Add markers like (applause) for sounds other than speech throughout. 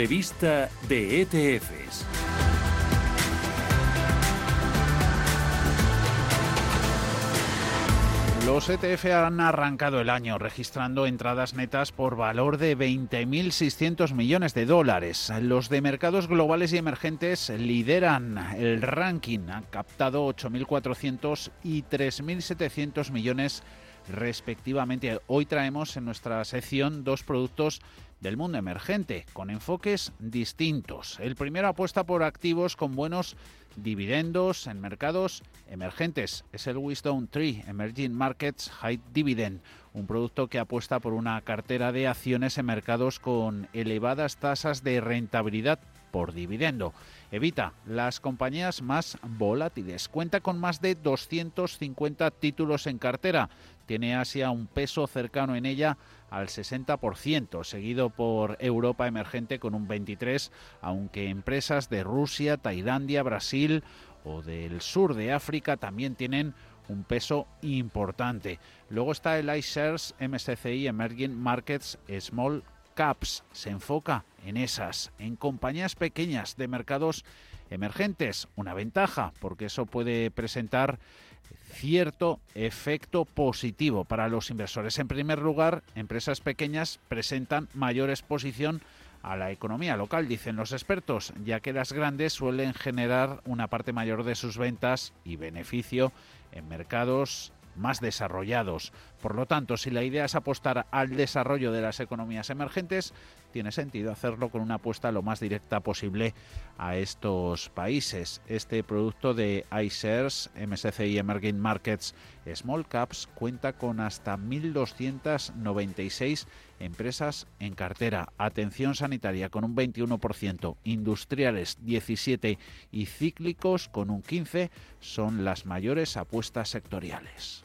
Revista de ETFs. Los ETF han arrancado el año registrando entradas netas por valor de 20.600 millones de dólares. Los de mercados globales y emergentes lideran el ranking. Han captado 8.400 y 3.700 millones respectivamente. Hoy traemos en nuestra sección dos productos del mundo emergente con enfoques distintos. El primero apuesta por activos con buenos dividendos en mercados emergentes. Es el Wisdom Tree Emerging Markets High Dividend, un producto que apuesta por una cartera de acciones en mercados con elevadas tasas de rentabilidad por dividendo. Evita las compañías más volátiles. Cuenta con más de 250 títulos en cartera. Tiene Asia un peso cercano en ella al 60%, seguido por Europa emergente con un 23%, aunque empresas de Rusia, Tailandia, Brasil o del sur de África también tienen un peso importante. Luego está el iShares MSCI Emerging Markets Small Caps. Se enfoca en esas, en compañías pequeñas de mercados emergentes. Una ventaja, porque eso puede presentar cierto efecto positivo para los inversores. En primer lugar, empresas pequeñas presentan mayor exposición a la economía local, dicen los expertos, ya que las grandes suelen generar una parte mayor de sus ventas y beneficio en mercados más desarrollados. Por lo tanto, si la idea es apostar al desarrollo de las economías emergentes, tiene sentido hacerlo con una apuesta lo más directa posible a estos países. Este producto de iShares MSCI Emerging Markets Small Caps cuenta con hasta 1.296 empresas en cartera. Atención sanitaria con un 21%, industriales 17% y cíclicos con un 15% son las mayores apuestas sectoriales.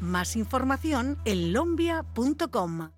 Más información en lombia.com.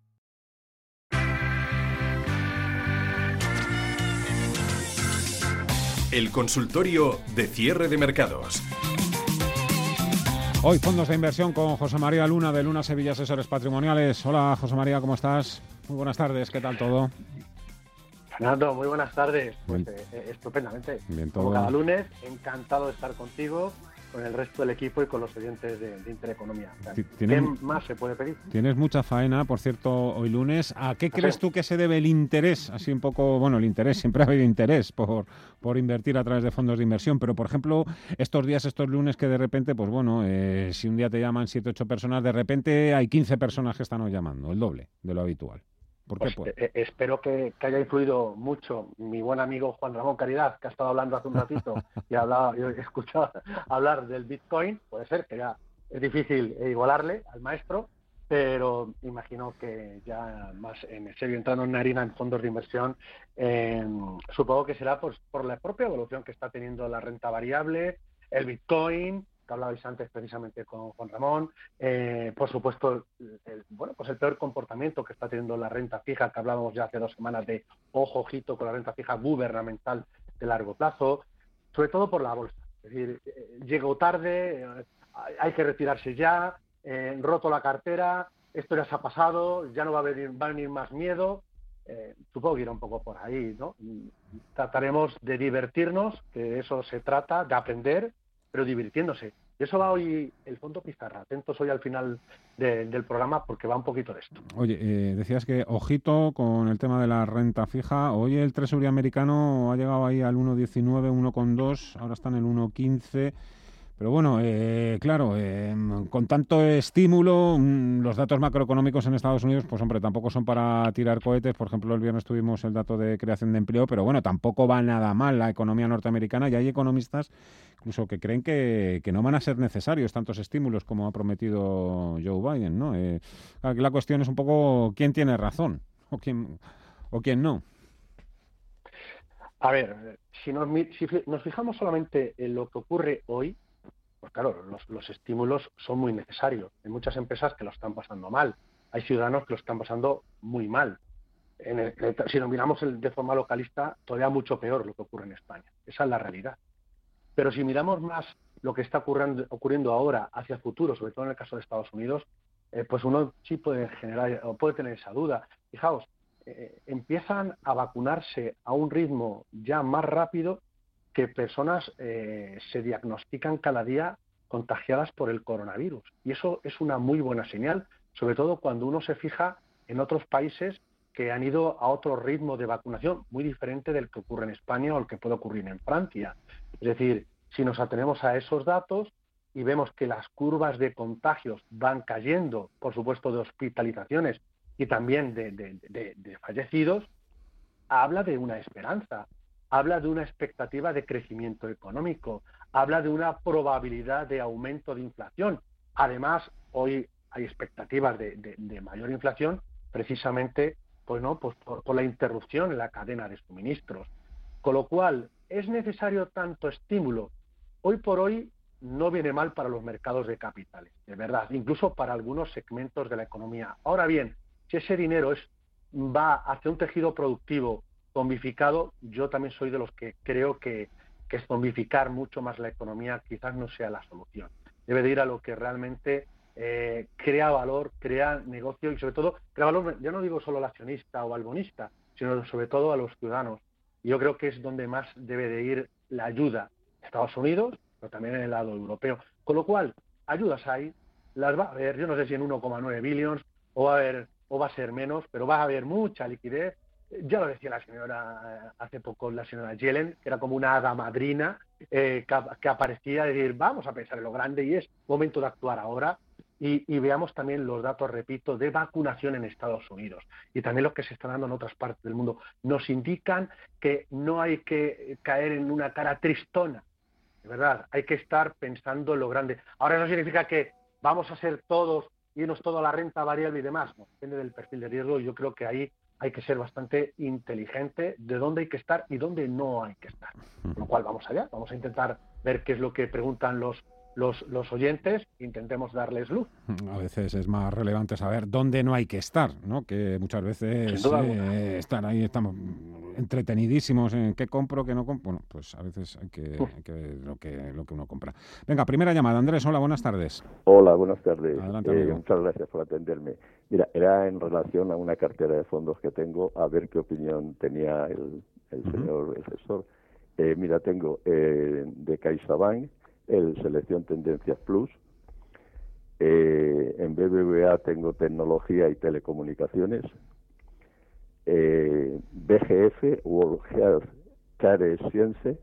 El consultorio de cierre de mercados. Hoy fondos de inversión con José María Luna de Luna Sevilla Asesores Patrimoniales. Hola José María, ¿cómo estás? Muy buenas tardes, ¿qué tal todo? Fernando, muy buenas tardes. Pues, eh, eh, estupendamente. Bien, todo. Como cada lunes, encantado de estar contigo con el resto del equipo y con los oyentes de, Intereconomía. ¿Qué más se puede pedir? Tienes mucha faena, por cierto, hoy lunes. ¿A qué crees tú que se debe el interés? Así un poco, bueno, el interés, (laughs) siempre ha habido interés por, por invertir a través de fondos de inversión, pero por ejemplo, estos días, estos lunes que de repente, pues bueno, eh, si un día te llaman 7, 8 personas, de repente hay 15 personas que están hoy llamando, el doble de lo habitual. Pues, eh, eh, espero que, haya influido mucho mi buen amigo Juan Ramón Caridad, que ha estado hablando hace un ratito y ha hablado, he escuchado hablar del Bitcoin. Puede ser que ya es difícil igualarle al maestro, pero imagino que ya más en serio entrando en harina en fondos de inversión, supongo que será pues, por la propia evolución que está teniendo la renta variable, el Bitcoin, hablabais antes precisamente con Juan Ramón, eh, por supuesto, el, bueno, pues el peor comportamiento que está teniendo la renta fija, que hablábamos ya hace dos semanas de ojo, ojito con la renta fija gubernamental de largo plazo, sobre todo por la bolsa. Es decir, eh, llegó tarde, eh, hay que retirarse ya, roto la cartera, esto ya se ha pasado, ya no va a venir, va a venir más miedo. supongo que irá un poco por ahí, ¿no? Trataremos de divertirnos, que eso se trata, de aprender, pero divirtiéndose. Y eso va hoy el Fondo Pizarra. Atentos hoy al final del programa porque va un poquito de esto. Oye, eh, decías que ojito con el tema de la renta fija. Hoy el Treasury americano ha llegado ahí al 1.19, 1.2, ahora está en el 1.15. Pero bueno, eh, claro, eh, con tanto estímulo, mm, los datos macroeconómicos en Estados Unidos, pues hombre, tampoco son para tirar cohetes. Por ejemplo, el viernes tuvimos el dato de creación de empleo, pero bueno, tampoco va nada mal la economía norteamericana y hay economistas incluso que creen que, no van a ser necesarios tantos estímulos como ha prometido Joe Biden, ¿no? Eh, la cuestión es un poco quién tiene razón o quién, o quién no. A ver, si nos, si nos fijamos solamente en lo que ocurre hoy, pues claro, los, estímulos son muy necesarios. Hay muchas empresas que lo están pasando mal. Hay ciudadanos que lo están pasando muy mal. si nos miramos de forma localista, todavía mucho peor lo que ocurre en España. Esa es la realidad. Pero si miramos más lo que está ocurriendo, ahora hacia el futuro, sobre todo en el caso de Estados Unidos, eh, pues uno sí puede generar o puede tener esa duda. Fijaos, eh, empiezan a vacunarse a un ritmo ya más rápido que personas eh, se diagnostican cada día contagiadas por el coronavirus. Y eso es una muy buena señal, sobre todo cuando uno se fija en otros países que han ido a otro ritmo de vacunación muy diferente del que ocurre en España o el que puede ocurrir en Francia. Es decir, si nos atenemos a esos datos y vemos que las curvas de contagios van cayendo, por supuesto, de hospitalizaciones y también de, de fallecidos, habla de una esperanza habla de una expectativa de crecimiento económico, habla de una probabilidad de aumento de inflación. Además, hoy hay expectativas de, mayor inflación precisamente pues no, pues por, la interrupción en la cadena de suministros. Con lo cual, ¿es necesario tanto estímulo? Hoy por hoy no viene mal para los mercados de capitales, de verdad, incluso para algunos segmentos de la economía. Ahora bien, si ese dinero va hacia un tejido productivo zombificado, yo también soy de los que creo que, que zombificar mucho más la economía quizás no sea la solución. Debe de ir a lo que realmente eh, crea valor, crea negocio y sobre todo crea valor, ya no digo solo al accionista o al bonista, sino sobre todo a los ciudadanos. Yo creo que es donde más debe de ir la ayuda. Estados Unidos, pero también en el lado europeo. Con lo cual, ayudas hay, las va a haber, yo no sé si en 1,9 billones o va a haber o va a ser menos, pero va a haber mucha liquidez ya lo decía la señora eh, hace poco, la señora Yellen, que era como una hada madrina eh, que, aparecía decir, vamos a pensar en lo grande y es momento de actuar ahora. Y, veamos también los datos, repito, de vacunación en Estados Unidos y también los que se están dando en otras partes del mundo. Nos indican que no hay que caer en una cara tristona, de verdad, hay que estar pensando en lo grande. Ahora no significa que vamos a ser todos, irnos todo a la renta variable y demás, no, depende del perfil de riesgo y yo creo que ahí hay que ser bastante inteligente de dónde hay que estar y dónde no hay que estar. Con lo cual vamos allá, vamos a intentar ver qué es lo que preguntan los los, los oyentes, intentemos darles luz. A veces es más relevante saber dónde no hay que estar, ¿no? Que muchas veces eh, están ahí, estamos entretenidísimos en qué compro, qué no compro. Bueno, pues a veces hay que, ver lo que, lo que uno compra. Venga, primera llamada. Andrés, hola, buenas tardes. Hola, buenas tardes. Eh, muchas gracias por atenderme. Mira, era en relación a una cartera de fondos que tengo, a ver qué opinión tenía el, señor asesor. Eh, mira, tengo de CaixaBank el Selección Tendencias Plus. Eh, en BBVA tengo tecnología y telecomunicaciones. Eh, BGF, World Health Care Science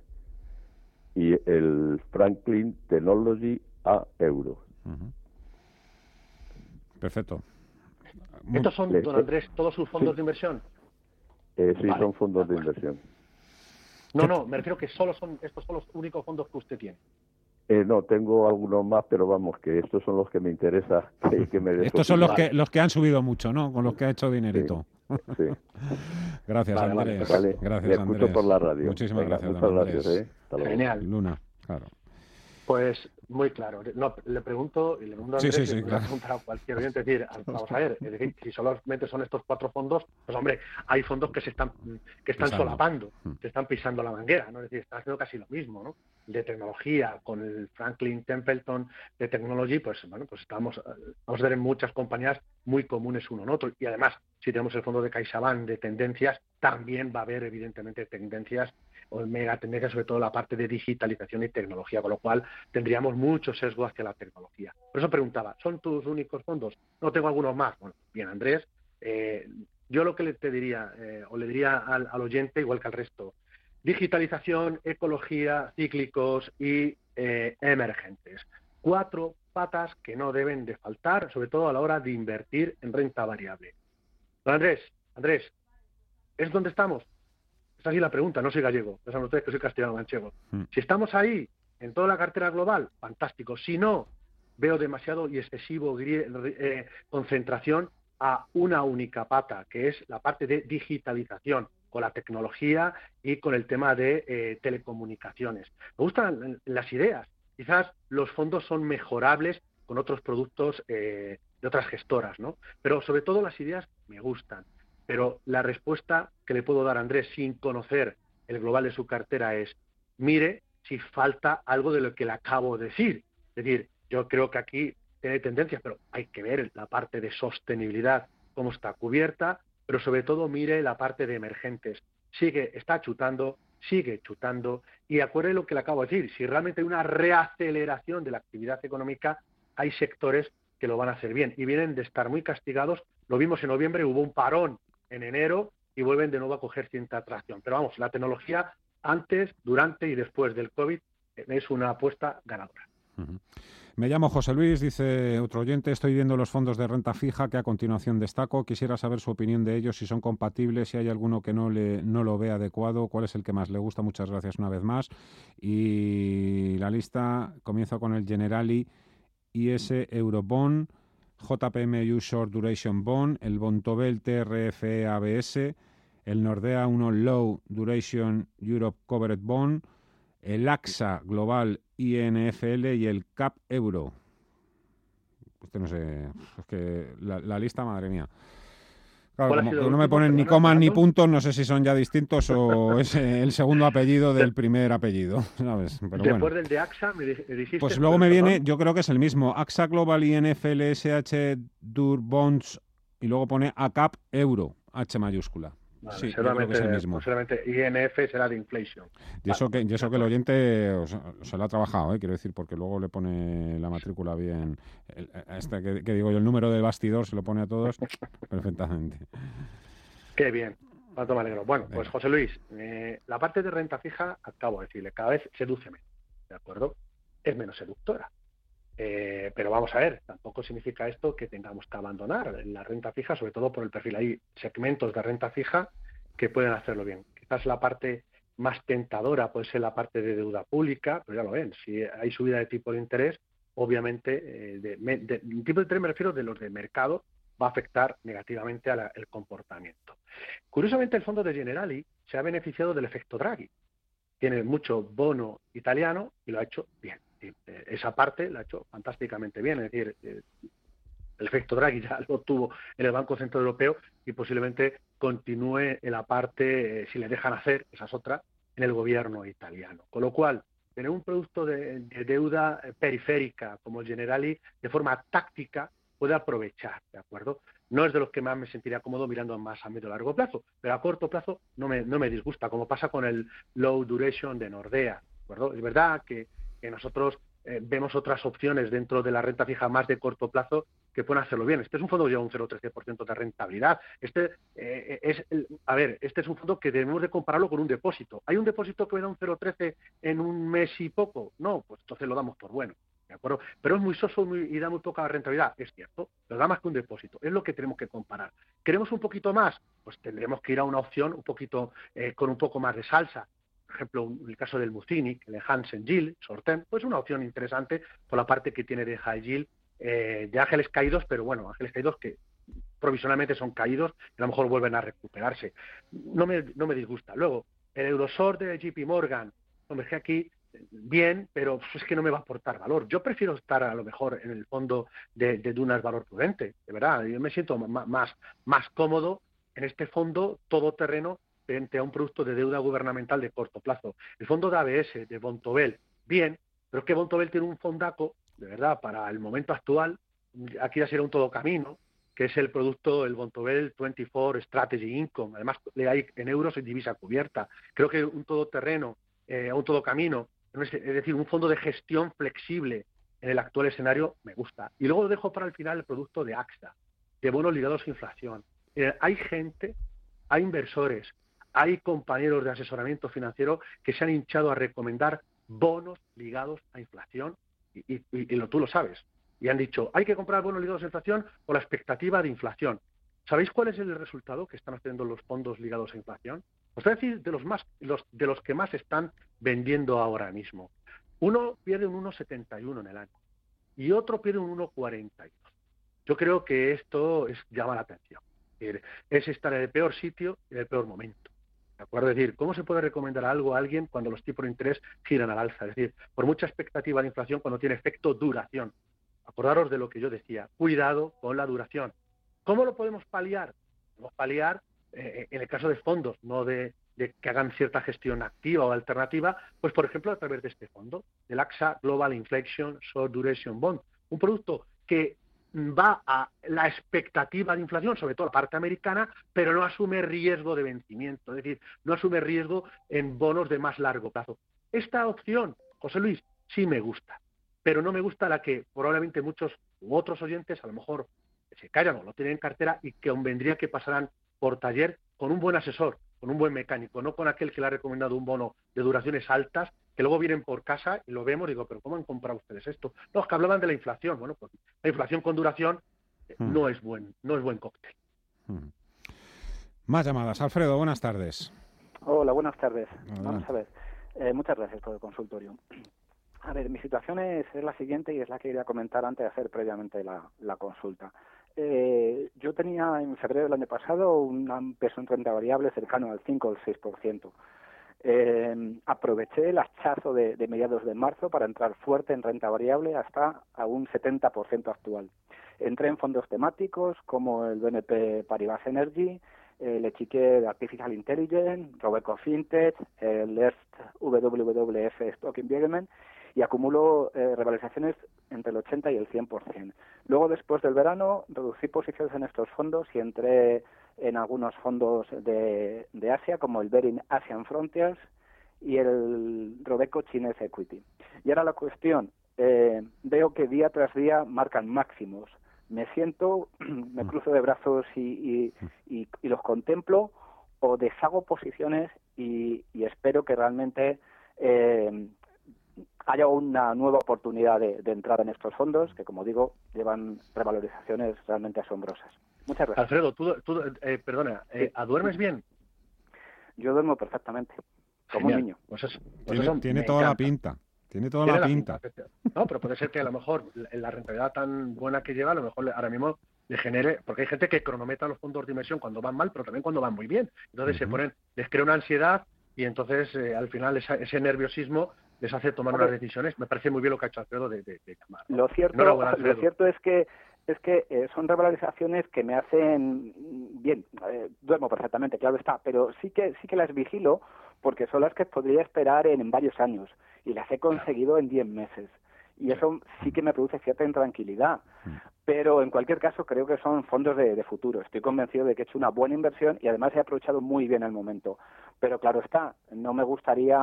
y el Franklin Technology a Euro. Perfecto. ¿Estos son, don Andrés, todos sus fondos de inversión? Eh, sí, son fondos de inversión. No, no, me refiero que solo son estos son los únicos fondos que usted tiene. Eh, no, tengo algunos más, pero vamos, que estos son los que me interesa (laughs) que, me Estos son los que los que han subido mucho, ¿no? Con los que ha hecho dinerito. Sí. (laughs) Gracias, Andrés. Gracias, Andrés. por la radio. Muchísimas gracias, muchas gracias. ¿eh? Genial. Luna, claro. Pues muy claro. No, le pregunto y le pregunto a Andrés, sí, a cualquier oyente, es decir, vamos a ver, es decir, si solamente son estos cuatro fondos, pues hombre, hay fondos que se están que están solapando, mm. se están pisando la manguera, ¿no? Es decir, están haciendo casi lo mismo, ¿no? De tecnología con el Franklin Templeton de Technology, pues bueno, pues estamos vamos a ver en muchas compañías muy comunes uno en otro y además, si tenemos el fondo de CaixaBank de tendencias, también va a haber evidentemente tendencias o mega tendencia sobre todo la parte de digitalización y tecnología, con lo cual tendríamos mucho sesgo hacia la tecnología. Por eso preguntaba, ¿son tus únicos fondos? No tengo algunos más. Bueno, bien, Andrés, eh, yo lo que le te diría, eh, o le diría al, oyente, igual que al resto, digitalización, ecología, cíclicos y eh, emergentes. Cuatro patas que no deben de faltar, sobre todo a la hora de invertir en renta variable. Don Andrés, Andrés, ¿es donde estamos? Es así la pregunta, no soy gallego, ya saben ustedes que soy castellano manchego. Hmm. Si estamos ahí, en toda la cartera global, fantástico. Si no, veo demasiado y excesivo eh, concentración a una única pata, que es la parte de digitalización, con la tecnología y con el tema de eh, telecomunicaciones. Me gustan las ideas. Quizás los fondos son mejorables con otros productos eh, de otras gestoras, ¿no? Pero sobre todo las ideas me gustan. Pero la respuesta que le puedo dar a Andrés sin conocer el global de su cartera es, mire si falta algo de lo que le acabo de decir. Es decir, yo creo que aquí tiene tendencias, pero hay que ver la parte de sostenibilidad, cómo está cubierta, pero sobre todo mire la parte de emergentes. Sigue, está chutando, sigue chutando, y acuerde lo que le acabo de decir, si realmente hay una reaceleración de la actividad económica, hay sectores que lo van a hacer bien y vienen de estar muy castigados. Lo vimos en noviembre, hubo un parón en enero y vuelven de nuevo a coger cierta atracción. Pero vamos, la tecnología antes, durante y después del COVID es una apuesta ganadora. Me llamo José Luis, dice otro oyente, estoy viendo los fondos de renta fija que a continuación destaco. Quisiera saber su opinión de ellos, si son compatibles, si hay alguno que no, le, no lo ve adecuado, cuál es el que más le gusta. Muchas gracias una vez más. Y la lista comienza con el Generali IS Eurobond JPMU Short Duration Bond, el Bontobel TRFE ABS, el Nordea 1 Low Duration Europe Covered Bond, el AXA Global INFL y el CAP Euro. Usted no sé, es que la lista, madre mía. Claro, no me ponen ni comas ni puntos, no sé si son ya distintos o (laughs) es el segundo apellido del primer apellido, (laughs) ¿sabes? Pero Después del de AXA, me dijiste... Pues luego me viene, yo creo que es el mismo, AXA Global INFL SH Dur Bonds y luego pone ACAP Euro, H mayúscula sí, seguramente, es el mismo. INF será de inflation. Y eso que, y eso que el oyente se lo ha trabajado, ¿eh? quiero decir, porque luego le pone la matrícula bien. este que, digo yo, el número de bastidor se lo pone a todos (laughs) perfectamente. Qué bien. Cuánto me alegro. Bueno, pues José Luis, eh, la parte de renta fija, acabo de decirle, cada vez seduce menos, ¿de acuerdo? Es menos seductora. Eh, pero vamos a ver, tampoco significa esto que tengamos que abandonar la renta fija, sobre todo por el perfil. Hay segmentos de renta fija que pueden hacerlo bien. Quizás la parte más tentadora puede ser la parte de deuda pública, pero ya lo ven, si hay subida de tipo de interés, obviamente, eh, de, tipo de interés me refiero de los de mercado, va a afectar negativamente al comportamiento. Curiosamente, el fondo de Generali se ha beneficiado del efecto Draghi. Tiene mucho bono italiano y lo ha hecho bien. Eh, esa parte la ha hecho fantásticamente bien. Es decir, eh, el efecto Draghi ya (laughs) lo tuvo en el Banco Central Europeo y posiblemente continúe en la parte, eh, si le dejan hacer, esa es otra, en el gobierno italiano. Con lo cual, tener un producto de, deuda periférica como el Generali de forma táctica puede aprovechar, ¿de acuerdo? No es de los que más me sentiría cómodo mirando más a medio largo plazo, pero a corto plazo no me, no me disgusta, como pasa con el low duration de Nordea, ¿de acuerdo? Es verdad que nosotros eh, vemos otras opciones dentro de la renta fija más de corto plazo que pueden hacerlo bien. Este es un fondo que lleva un 0,13% de rentabilidad. Este eh, es, a ver, este es un fondo que debemos de compararlo con un depósito. ¿Hay un depósito que me da un 0,13 en un mes y poco? No, pues entonces lo damos por bueno. ¿De acuerdo? Pero es muy soso y da muy poca rentabilidad, es cierto, pero da más que un depósito, es lo que tenemos que comparar. ¿Queremos un poquito más? Pues tendremos que ir a una opción un poquito eh, con un poco más de salsa por ejemplo, el caso del Mucini, el Hansen Gill, Sortem, pues una opción interesante por la parte que tiene de High eh, de ángeles caídos, pero bueno, ángeles caídos que provisionalmente son caídos y a lo mejor vuelven a recuperarse. No me, no me disgusta. Luego, el Eurosor de JP Morgan, hombre, que aquí bien, pero es que no me va a aportar valor. Yo prefiero estar a lo mejor en el fondo de, de Dunas Valor Prudente, de verdad. Yo me siento más, más cómodo en este fondo todoterreno frente a un producto de deuda gubernamental de corto plazo. El fondo de ABS, de Bontobel, bien, pero es que Bontobel tiene un fondaco, de verdad, para el momento actual, aquí ya será un todo camino, que es el producto, el Bontobel 24 Strategy Income. Además, le hay en euros y divisa cubierta. Creo que un todoterreno, eh, un todo camino, es decir, un fondo de gestión flexible en el actual escenario, me gusta. Y luego dejo para el final el producto de AXA, de bonos ligados a inflación. Eh, hay gente, hay inversores hay compañeros de asesoramiento financiero que se han hinchado a recomendar bonos ligados a inflación y, lo, tú lo sabes. Y han dicho, hay que comprar bonos ligados a inflación por la expectativa de inflación. ¿Sabéis cuál es el resultado que están haciendo los fondos ligados a inflación? Os voy a decir de los, más, los, de los que más están vendiendo ahora mismo. Uno pierde un 1,71 en el año y otro pierde un 1,42. Yo creo que esto es, llama la atención. Es estar en el peor sitio y en el peor momento. ¿De? Es decir, ¿cómo se puede recomendar algo a alguien cuando los tipos de interés giran al alza? Es decir, por mucha expectativa de inflación cuando tiene efecto duración. Acordaros de lo que yo decía, cuidado con la duración. ¿Cómo lo podemos paliar? Podemos paliar eh, en el caso de fondos, no de, que hagan cierta gestión activa o alternativa, pues por ejemplo a través de este fondo, el AXA Global Inflation Short Duration Bond, un producto que va a la expectativa de inflación, sobre todo la parte americana, pero no asume riesgo de vencimiento, es decir, no asume riesgo en bonos de más largo plazo. Esta opción, José Luis, sí me gusta, pero no me gusta la que probablemente muchos u otros oyentes a lo mejor se callan o lo tienen en cartera y que convendría que pasaran por taller con un buen asesor, con un buen mecánico, no con aquel que le ha recomendado un bono de duraciones altas que luego vienen por casa y lo vemos y digo, pero ¿cómo han comprado ustedes esto? No, que hablaban de la inflación. Bueno, pues la inflación con duración eh, hmm. no es buen, no es buen cóctel. Hmm. Más llamadas. Alfredo, buenas tardes. Hola, buenas tardes. Vamos a ver. Eh, muchas gracias por el consultorio. A ver, mi situación es, la siguiente y es la que quería comentar antes de hacer previamente la, consulta. Eh, yo tenía en febrero del año pasado un peso en renta variable cercano al 5 o el 6%. Eh, aproveché el hachazo de, mediados de marzo para entrar fuerte en renta variable hasta a un 70% actual. Entré en fondos temáticos como el BNP Paribas Energy, el Echique Artificial Intelligence, Robeco Fintech, el ERST WWF Stock Environment y acumulo eh, entre el 80 y el 100%. Luego, después del verano, reducí posiciones en estos fondos y entré en algunos fondos de, Asia, como el Bering Asian Frontiers y el Robeco Chinese Equity. Y ahora la cuestión, eh, veo que día tras día marcan máximos. Me siento, (clears throat) me cruzo de brazos y, los contemplo o deshago posiciones y, espero que realmente eh, haya una nueva oportunidad de, de entrar en estos fondos que, como digo, llevan revalorizaciones realmente asombrosas. Muchas gracias. Alfredo, tú, eh, perdona, eh, ¿duermes bien? Yo duermo perfectamente, como un niño. Pues pues tiene, toda la pinta. Tiene toda la, pinta. No, pero puede ser que a lo mejor la rentabilidad tan buena que lleva, a lo mejor ahora mismo le genere, porque hay gente que cronometra los fondos de inversión cuando van mal, pero también cuando van muy bien. Entonces se ponen, les crea una ansiedad y entonces eh, al final ese nerviosismo les hace tomar unas decisiones. Me parece muy bien lo que ha hecho Alfredo de, de, Lo cierto, lo cierto es que es que eh, son revalorizaciones que me hacen bien, eh, duermo perfectamente, claro está, pero sí que sí que las vigilo porque son las que podría esperar en, varios años y las he conseguido en 10 meses. Y eso sí que me produce cierta intranquilidad. Pero en cualquier caso creo que son fondos de, futuro. Estoy convencido de que he hecho una buena inversión y además he aprovechado muy bien el momento. Pero claro está, no me gustaría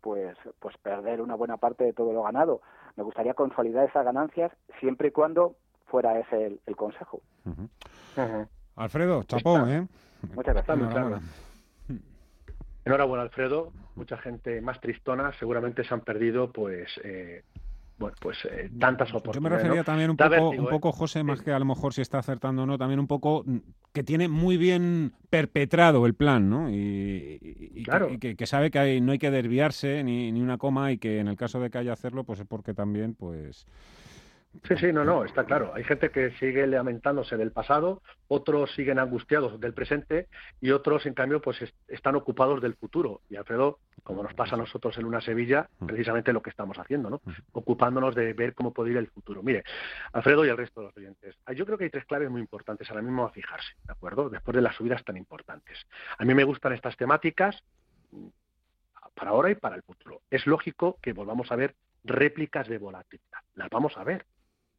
pues pues perder una buena parte de todo lo ganado. Me gustaría consolidar esas ganancias siempre y cuando fuera ese el, consejo. Alfredo, chapó, ¿eh? Muchas gracias. Enhorabuena. Alfredo. Mucha gente más tristona seguramente se han perdido, pues, eh, bueno, pues eh, tantas oportunidades. Yo me refería también un poco, un poco, José, más que a lo mejor si está acertando o no, también un poco mm, que tiene muy bien perpetrado el plan, ¿no? Y, que, sabe que hay, no hay que desviarse ni, ni una coma y que en el caso de que haya hacerlo, pues es porque también, pues Sí, sí, no, no, está claro. Hay gente que sigue lamentándose del pasado, otros siguen angustiados del presente y otros, en cambio, pues están ocupados del futuro. Y Alfredo, como nos pasa a nosotros en una Sevilla, mm. precisamente lo que estamos haciendo, ¿no? Mm. Ocupándonos de ver cómo puede ir el futuro. Mire, Alfredo y el resto de los oyentes, yo creo que hay tres claves muy importantes ahora mismo a fijarse, ¿de acuerdo? Después de las subidas tan importantes. A mí me gustan estas temáticas mm, para ahora y para el futuro. Es lógico que volvamos a ver réplicas de volatilidad. Las vamos a ver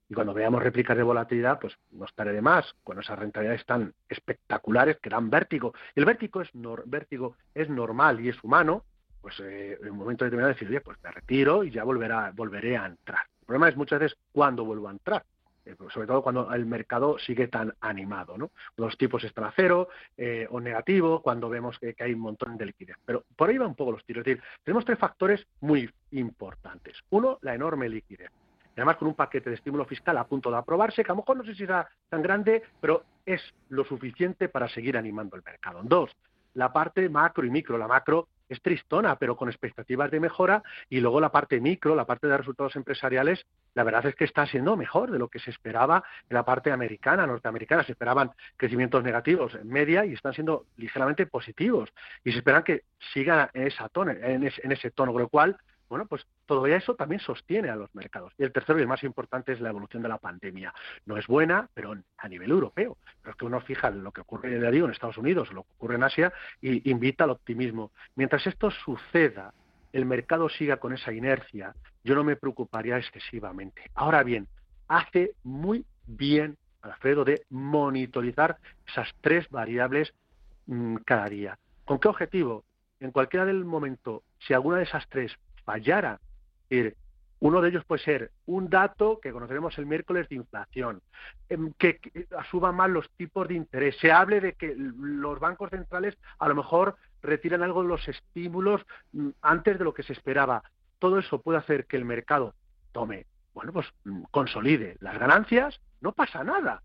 y cuando veamos réplicas de volatilidad, pues no estaré de más, cuando esas rentabilidades tan espectaculares que dan vértigo. Y el vértigo es, vértigo es normal y es humano, pues eh, en un momento determinado decir, oye, pues me retiro y ya volverá, volveré a entrar. El problema es muchas veces cuándo vuelvo a entrar eh, sobre todo cuando el mercado sigue tan animado, ¿no? Los tipos están a cero eh, o negativo, cuando vemos que, que, hay un montón de liquidez. Pero por ahí van un poco los tiros. Es decir, tenemos tres factores muy importantes. Uno, la enorme liquidez además con un paquete de estímulo fiscal a punto de aprobarse, que a lo mejor no sé si será tan grande, pero es lo suficiente para seguir animando el mercado. Dos, la parte macro y micro. La macro es tristona, pero con expectativas de mejora, y luego la parte micro, la parte de resultados empresariales, la verdad es que está siendo mejor de lo que se esperaba en la parte americana, norteamericana. Se esperaban crecimientos negativos en media y están siendo ligeramente positivos. Y se esperan que sigan en, esa tono, en, ese, en ese tono, con lo cual bueno, pues todavía eso también sostiene a los mercados. Y el tercero y el más importante es la evolución de la pandemia. No es buena, pero a nivel europeo. Pero es que uno fija en lo que ocurre, digo, en Estados Unidos, lo que ocurre en Asia, y invita al optimismo. Mientras esto suceda, el mercado siga con esa inercia, yo no me preocuparía excesivamente. Ahora bien, hace muy bien Alfredo de monitorizar esas tres variables mm, cada día. ¿Con qué objetivo? En cualquiera del momento, si alguna de esas tres fallara. uno de ellos puede ser un dato que conoceremos el miércoles de inflación, em, que, suba más los tipos de interés, se hable de que los bancos centrales a lo mejor retiran algo de los estímulos mm, antes de lo que se esperaba. Todo eso puede hacer que el mercado tome, bueno, pues mm, consolide las ganancias, no pasa nada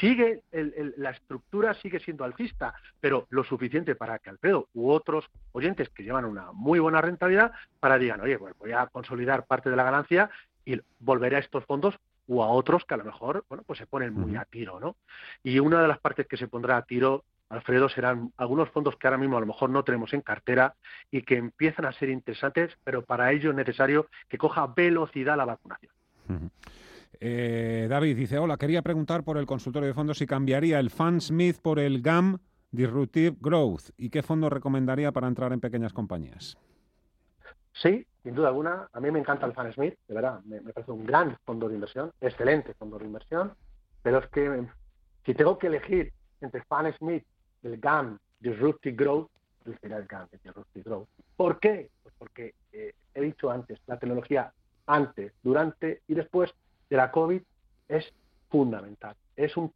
sigue la estructura sigue siendo alcista, pero lo suficiente para que Alfredo u otros oyentes que llevan una muy buena rentabilidad para digan, oye, pues voy a consolidar parte de la ganancia y volveré a estos fondos o a otros que a lo mejor, bueno, pues se ponen muy a tiro, ¿no? Y una de las partes que se pondrá a tiro, Alfredo, serán algunos fondos que ahora mismo a lo mejor no tenemos en cartera y que empiezan a ser interesantes, pero para ello es necesario que coja velocidad la vacunación. Eh, David dice, hola, quería preguntar por el consultorio de fondos si cambiaría el Fan Smith por el GAM Disruptive Growth y qué fondo recomendaría para entrar en pequeñas compañías. Sí, sin duda alguna. A mí me encanta el Fan Smith, de verdad. Me, parece un gran fondo de inversión, excelente fondo de inversión. Pero es que si tengo que elegir entre Fan Smith el GAM Disruptive Growth, elegiría el GAM Disruptive Growth. ¿Por qué? Pues porque eh, he dicho antes, la tecnología antes, durante y después de la COVID es fundamental. Es un,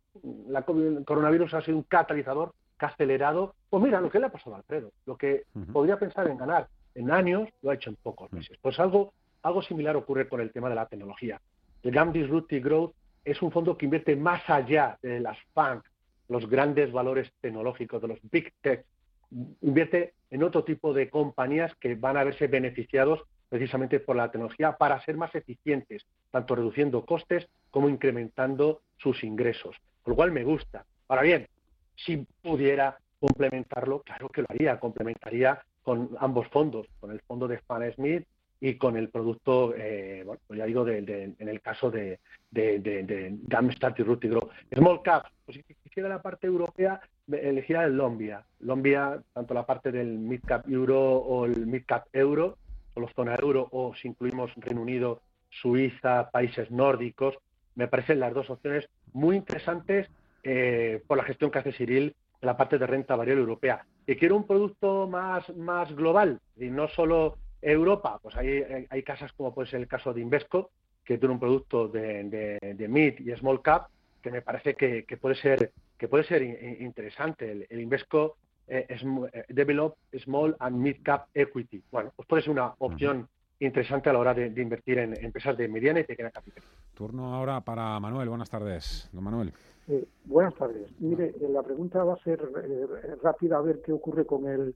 la COVID, el coronavirus ha sido un catalizador que ha acelerado, pues mira, lo que le ha pasado a Alfredo, lo que podría pensar en ganar en años, lo ha hecho en pocos meses. Pues algo, algo similar ocurre con el tema de la tecnología. El GAM Disruptive Growth es un fondo que invierte más allá de las FANG, los grandes valores tecnológicos de los Big Tech. Invierte en otro tipo de compañías que van a verse beneficiados precisamente por la tecnología para ser más eficientes, tanto reduciendo costes como incrementando sus ingresos. Por lo cual me gusta. Ahora bien, si pudiera complementarlo, claro que lo haría, complementaría con ambos fondos, con el fondo de Span Smith y con el producto, eh, pues ya digo, en el caso de, de, de, de y Ruti Small Cap, pues si quisiera la parte europea, elegiría el Lombia. Lombia, tanto la parte del Mid Cap Euro o el Mid Cap Euro, solo zona euro o si incluimos Reino Unido Suiza, países nórdicos. Me parecen las dos opciones muy interesantes eh, por la gestión que hace Cyril en la parte de renta variable europea. Y quiero un producto más, más global y no solo Europa, pues hay, hay casas como puede ser el caso de Invesco, que tiene un producto de, de, mid y small cap que me parece que, puede ser que puede ser interesante. El, Invesco eh, es eh, Develop Small and Mid Cap Equity. Bueno, pues puede ser una opción interesante a la hora de, invertir en empresas de mediana y pequeña capital. Turno ahora para Manuel. Buenas tardes, don Manuel. Eh, buenas tardes. Mire, la pregunta va a ser rápida a ver qué ocurre con el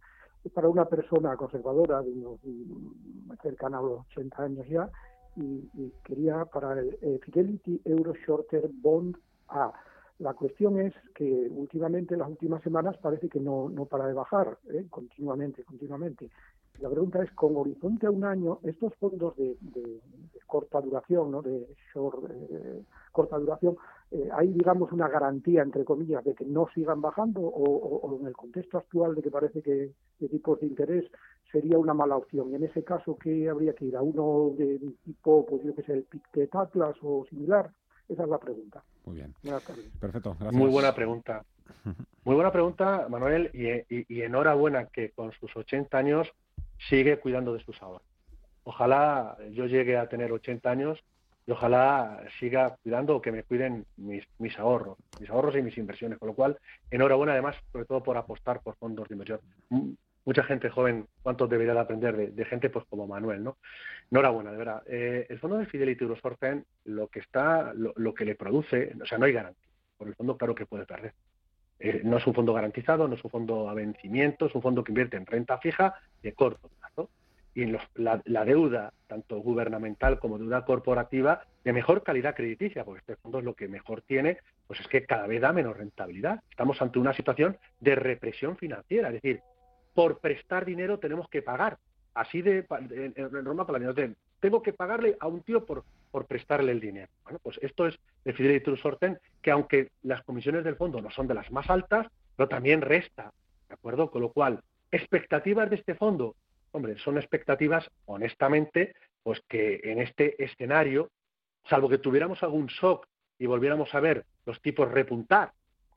para una persona conservadora de unos mm, cercana a los 80 años ya y, quería para el Fidelity Euro Shorter Bond A. La cuestión es que últimamente, en las últimas semanas, parece que no, no para de bajar, ¿eh? continuamente, continuamente. La pregunta es, con horizonte a un año, estos fondos de, corta duración, ¿no? de short, eh, corta duración, eh, ¿hay, digamos, una garantía, entre comillas, de que no sigan bajando o, en el contexto actual de que parece que de tipos de interés sería una mala opción? Y en ese caso, ¿qué habría que ir? ¿A uno de tipo, pues yo que sé, el Pictet Atlas o similar? Esa es la pregunta. Muy bien. Perfecto. Gracias. Muy buena pregunta. (laughs) Muy buena pregunta, Manuel, y, y enhorabuena que con sus 80 años sigue cuidando de sus ahorros. Ojalá yo llegue a tener 80 años y ojalá siga cuidando o que me cuiden mis, mis ahorros, mis ahorros y mis inversiones. Con lo cual, enhorabuena además, sobre todo por apostar por fondos de inversión. Mucha gente joven, ¿cuántos debería de aprender de, gente pues como Manuel? ¿no? Enhorabuena, de verdad. Eh, el fondo de Fidelity Eurosorten, lo que está, lo, que le produce, o sea, no hay garantía. Por el fondo, claro que puede perder. Eh, no es un fondo garantizado, no es un fondo a vencimiento, es un fondo que invierte en renta fija de corto plazo. Y en la, deuda, tanto gubernamental como deuda corporativa, de mejor calidad crediticia, porque este fondo es lo que mejor tiene, pues es que cada vez da menos rentabilidad. Estamos ante una situación de represión financiera, es decir, por prestar dinero tenemos que pagar. Así de, en Roma para la tengo que pagarle a un tío por, por prestarle el dinero. Bueno, pues esto es el Fidelity Sorten, que aunque las comisiones del fondo no son de las más altas, pero también resta, ¿de acuerdo? Con lo cual, expectativas de este fondo, hombre, son expectativas, honestamente, pues que en este escenario, salvo que tuviéramos algún shock y volviéramos a ver los tipos repuntar,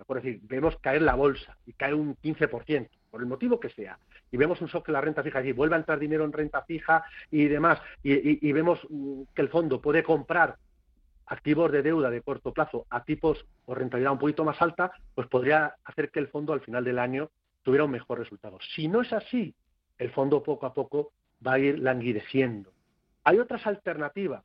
por decir, vemos caer la bolsa y cae un 15%, por el motivo que sea, y vemos un shock que la renta fija allí, vuelve a entrar dinero en renta fija y demás, y, vemos mm, que el fondo puede comprar activos de deuda de corto plazo a tipos o rentabilidad un poquito más alta, pues podría hacer que el fondo al final del año tuviera un mejor resultado. Si no es así, el fondo poco a poco va a ir languideciendo. Hay otras alternativas.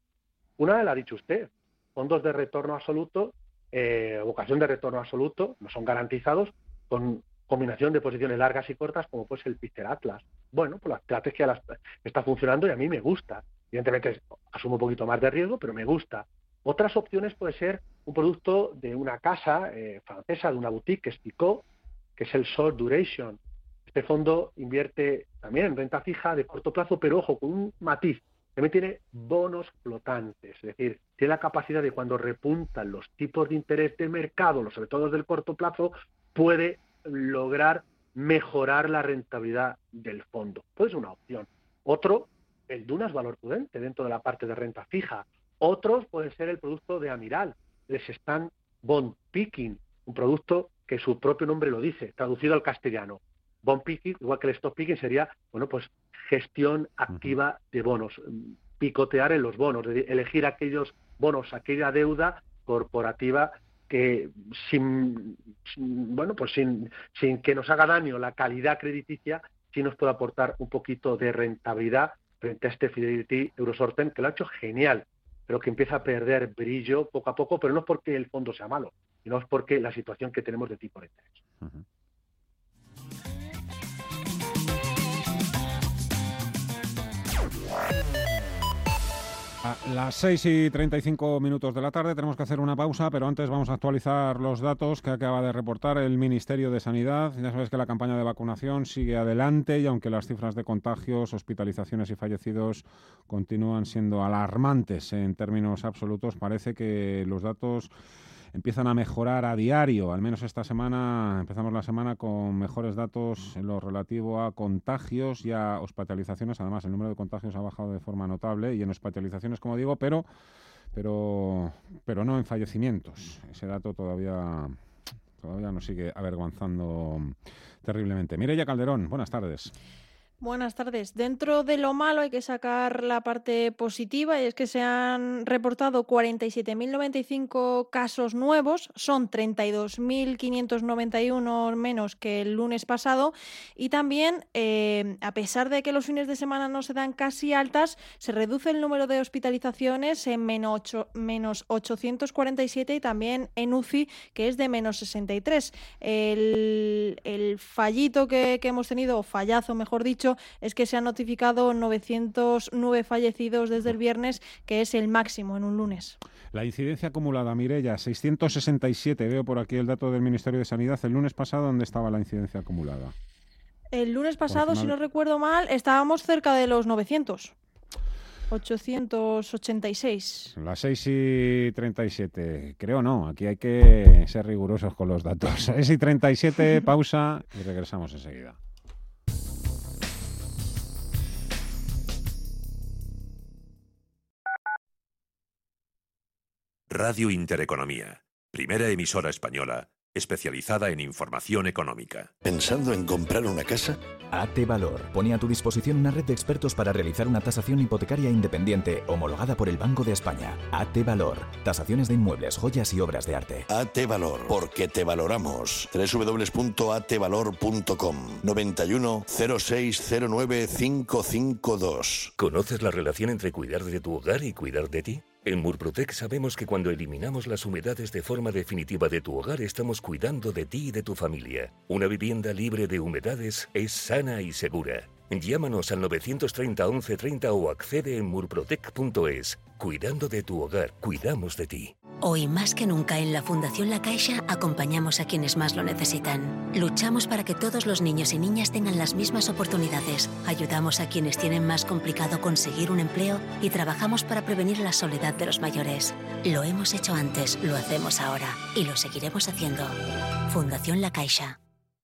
Una la ha dicho usted, fondos de retorno absoluto, eh, vocación de retorno absoluto, no son garantizados, con combinación de posiciones largas y cortas como puede ser el Pister Atlas. Bueno, pues la estrategia está funcionando y a mí me gusta. Evidentemente asumo un poquito más de riesgo, pero me gusta. Otras opciones puede ser un producto de una casa eh, francesa, de una boutique, que es Picot, que es el Short Duration. Este fondo invierte también en renta fija de corto plazo, pero ojo, con un matiz. También tiene bonos flotantes, es decir, tiene la capacidad de cuando repuntan los tipos de interés de mercado, sobre todo del corto plazo, puede lograr mejorar la rentabilidad del fondo. Pues una opción. Otro, el Dunas Valor Prudente dentro de la parte de renta fija. Otros pueden ser el producto de Amiral, les están Bond Picking, un producto que su propio nombre lo dice, traducido al castellano. Bond Picking, igual que el Stock Picking, sería, bueno, pues gestión activa de bonos, picotear en los bonos, elegir aquellos bonos, aquella deuda corporativa que sin, bueno pues sin, sin que nos haga daño la calidad crediticia sí nos puede aportar un poquito de rentabilidad frente a este Fidelity Eurosorten que lo ha hecho genial pero que empieza a perder brillo poco a poco pero no es porque el fondo sea malo sino es porque la situación que tenemos de tipo de interés A las 6 y 35 minutos de la tarde tenemos que hacer una pausa, pero antes vamos a actualizar los datos que acaba de reportar el Ministerio de Sanidad. Ya sabes que la campaña de vacunación sigue adelante y aunque las cifras de contagios, hospitalizaciones y fallecidos continúan siendo alarmantes en términos absolutos, parece que los datos empiezan a mejorar a diario. Al menos esta semana empezamos la semana con mejores datos en lo relativo a contagios y a hospitalizaciones. Además, el número de contagios ha bajado de forma notable y en hospitalizaciones, como digo, pero pero pero no en fallecimientos. Ese dato todavía todavía nos sigue avergonzando terriblemente. Mireya Calderón, buenas tardes. Buenas tardes. Dentro de lo malo hay que sacar la parte positiva y es que se han reportado 47.095 casos nuevos, son 32.591 menos que el lunes pasado y también, eh, a pesar de que los fines de semana no se dan casi altas, se reduce el número de hospitalizaciones en menos, 847 y también en UCI, que es de menos 63. El, el fallito que, que hemos tenido, o fallazo mejor dicho, es que se han notificado 909 fallecidos desde el viernes, que es el máximo en un lunes. La incidencia acumulada, Mirella, 667. Veo por aquí el dato del Ministerio de Sanidad. El lunes pasado, ¿dónde estaba la incidencia acumulada? El lunes pasado, si no recuerdo mal, estábamos cerca de los 900. 886. Las 6 y 37. Creo no, aquí hay que ser rigurosos con los datos. (laughs) 6 y 37, pausa y regresamos enseguida. Radio Intereconomía, primera emisora española especializada en información económica. ¿Pensando en comprar una casa? AT Valor pone a tu disposición una red de expertos para realizar una tasación hipotecaria independiente homologada por el Banco de España. AT Valor, tasaciones de inmuebles, joyas y obras de arte. AT Valor, porque te valoramos. www.atvalor.com 91 0609 552. ¿Conoces la relación entre cuidar de tu hogar y cuidar de ti? En Murprotec sabemos que cuando eliminamos las humedades de forma definitiva de tu hogar estamos cuidando de ti y de tu familia. Una vivienda libre de humedades es sana y segura. Llámanos al 930 1130 o accede en murprotec.es. Cuidando de tu hogar, cuidamos de ti. Hoy más que nunca en la Fundación La Caixa acompañamos a quienes más lo necesitan. Luchamos para que todos los niños y niñas tengan las mismas oportunidades. Ayudamos a quienes tienen más complicado conseguir un empleo y trabajamos para prevenir la soledad de los mayores. Lo hemos hecho antes, lo hacemos ahora y lo seguiremos haciendo. Fundación La Caixa.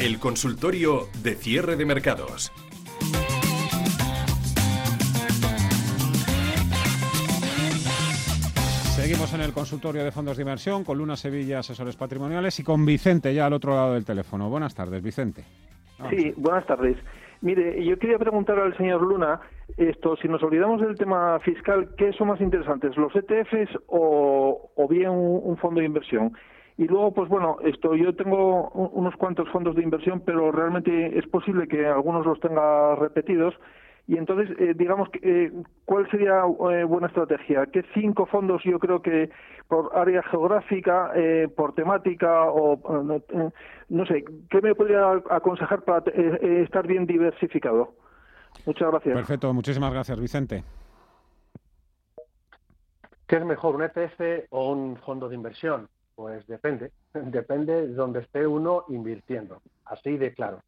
El consultorio de cierre de mercados. Seguimos en el consultorio de fondos de inversión con Luna Sevilla, asesores patrimoniales, y con Vicente ya al otro lado del teléfono. Buenas tardes, Vicente. Sí, buenas tardes. Mire, yo quería preguntar al señor Luna, esto, si nos olvidamos del tema fiscal, ¿qué son más interesantes, los ETFs o, bien un fondo de inversión? Y luego, pues bueno, esto yo tengo unos cuantos fondos de inversión, pero realmente es posible que algunos los tenga repetidos. Y entonces, eh, digamos, eh, ¿cuál sería eh, buena estrategia? ¿Qué cinco fondos yo creo que por área geográfica, por temática o no sé, qué me podría aconsejar para estar bien diversificado? Muchas gracias. Perfecto, muchísimas gracias, Vicente. ¿Qué es mejor, un ETF o un fondo de inversión? Pues depende, (laughs) depende de donde esté uno invirtiendo, así de claro.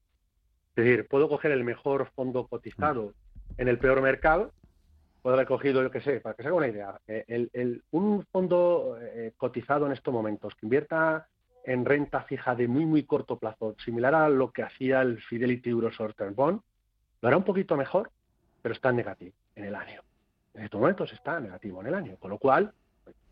Es decir, puedo coger el mejor fondo cotizado en el peor mercado, puedo haber cogido, yo que sé, para que se haga una idea, eh, el, un fondo eh, cotizado en estos momentos que invierta en renta fija de muy, muy corto plazo, similar a lo que hacía el Fidelity Euro Short Term Bond, Lo hará un poquito mejor, pero está negativo en el año. En estos momentos está negativo en el año, con lo cual,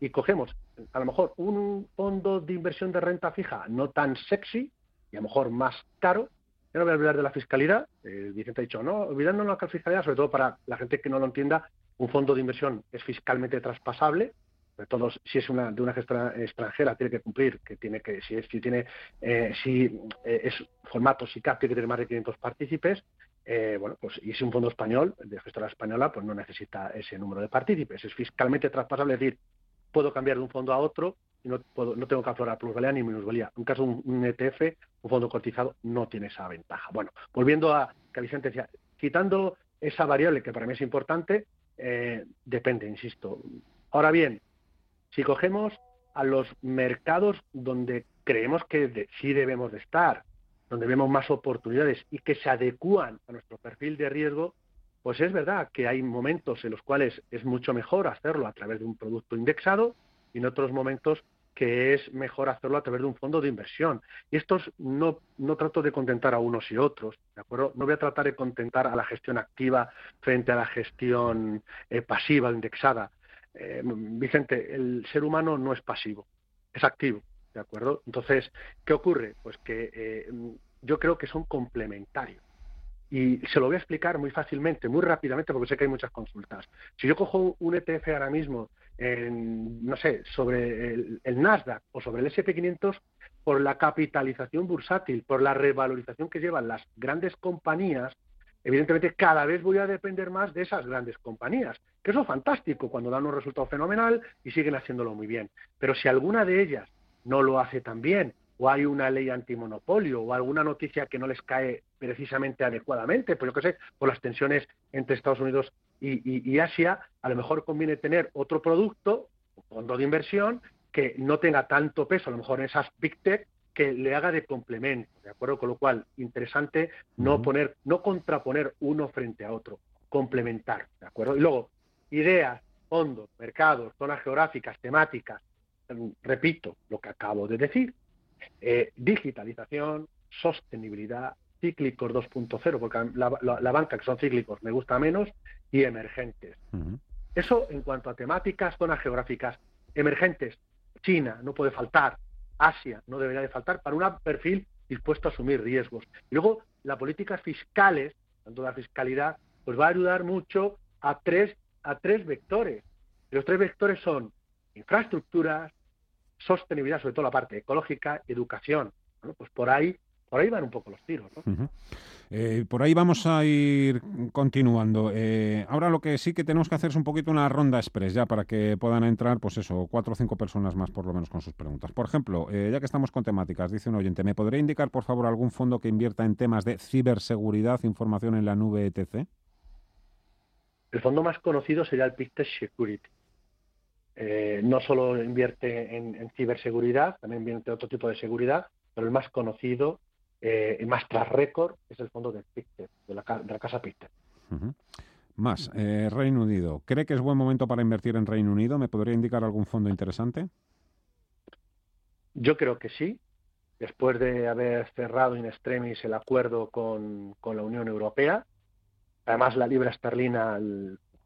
y cogemos a lo mejor un fondo de inversión de renta fija no tan sexy y a lo mejor más caro, yo no voy a hablar de la fiscalidad, eh, Vicente ha dicho, no, olvidándonos de la fiscalidad, sobre todo para la gente que no lo entienda, un fondo de inversión es fiscalmente traspasable, sobre todo si es una de una gestora extranjera tiene que cumplir que tiene que si es si tiene eh, si eh, es formato SICAP tiene que tener más de 500 partícipes eh, bueno pues y si un fondo español de gestora española pues no necesita ese número de partícipes. Es fiscalmente traspasable es decir puedo cambiar de un fondo a otro y no puedo, no tengo que aflorar plusvalía ni minusvalía. En caso un, un ETF un fondo cotizado no tiene esa ventaja. Bueno volviendo a que Vicente decía quitando esa variable que para mí es importante depende insisto. Ahora bien si cogemos a los mercados donde creemos que sí debemos de estar, donde vemos más oportunidades y que se adecúan a nuestro perfil de riesgo, pues es verdad que hay momentos en los cuales es mucho mejor hacerlo a través de un producto indexado y en otros momentos que es mejor hacerlo a través de un fondo de inversión. Y estos no, no trato de contentar a unos y otros, ¿de acuerdo? No voy a tratar de contentar a la gestión activa frente a la gestión eh, pasiva, indexada. Eh, Vicente, el ser humano no es pasivo, es activo, ¿de acuerdo? Entonces, ¿qué ocurre? Pues que eh, yo creo que son complementarios. Y se lo voy a explicar muy fácilmente, muy rápidamente, porque sé que hay muchas consultas. Si yo cojo un ETF ahora mismo, en, no sé, sobre el, Nasdaq o sobre el SP500, por la capitalización bursátil, por la revalorización que llevan las grandes compañías, evidentemente cada vez voy a depender más de esas grandes compañías, que eso es fantástico cuando dan un resultado fenomenal y siguen haciéndolo muy bien. Pero si alguna de ellas no lo hace tan bien, o hay una ley antimonopolio, o alguna noticia que no les cae precisamente adecuadamente, pues yo qué sé, por las tensiones entre Estados Unidos y, y Asia, a lo mejor conviene tener otro producto, un fondo de inversión, que no tenga tanto peso, a lo mejor en esas big tech, que le haga de complemento, ¿de acuerdo? Con lo cual, interesante no poner, no contraponer uno frente a otro, complementar, ¿de acuerdo? Y luego, ideas, fondos, mercados, zonas geográficas, temáticas, mm, repito lo que acabo de decir, eh, digitalización, sostenibilidad, cíclicos 2.0, porque la, banca que son cíclicos me gusta menos, y emergentes. Eso en cuanto a temáticas, zonas geográficas emergentes, China no puede faltar, Asia no debería de faltar para un perfil dispuesto a asumir riesgos. Y luego, las políticas fiscales, tanto la fiscalidad, pues va a ayudar mucho a tres, a tres vectores. los tres vectores son infraestructuras, sostenibilidad, sobre todo la parte ecológica, educación. pues por ahí por ahí van un poco los tiros. ¿no? Eh, por ahí vamos a ir continuando. Eh, ahora lo que sí que tenemos que hacer es un poquito una ronda express ya para que puedan entrar, pues eso, cuatro o cinco personas más por lo menos con sus preguntas. Por ejemplo, eh, ya que estamos con temáticas, dice un oyente, ¿me podría indicar por favor algún fondo que invierta en temas de ciberseguridad, información en la nube, etc.? El fondo más conocido sería el Pictet Security. No solo invierte en, en ciberseguridad, también invierte en otro tipo de seguridad, pero el más conocido eh, más tras récord es el fondo de Pictet, de la, casa Pictet. Más, eh, Reino Unido. ¿Cree que es buen momento para invertir en Reino Unido? ¿Me podría indicar algún fondo interesante? Yo creo que sí. Después de haber cerrado in extremis el acuerdo con, la Unión Europea, además la libra esterlina